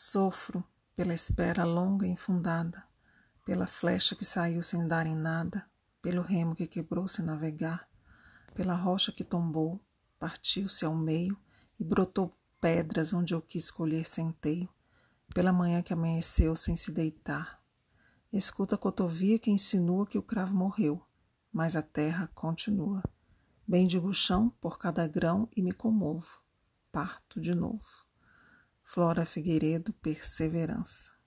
Sofro pela espera longa e infundada, pela flecha que saiu sem dar em nada, pelo remo que quebrou sem navegar, pela rocha que tombou, partiu-se ao meio e brotou pedras onde eu quis colher centeio, pela manhã que amanheceu sem se deitar. Escuta a cotovia que insinua que o cravo morreu, mas a terra continua. Bendigo o chão por cada grão e me comovo. Parto de novo. Flora Figueiredo, Perseverança.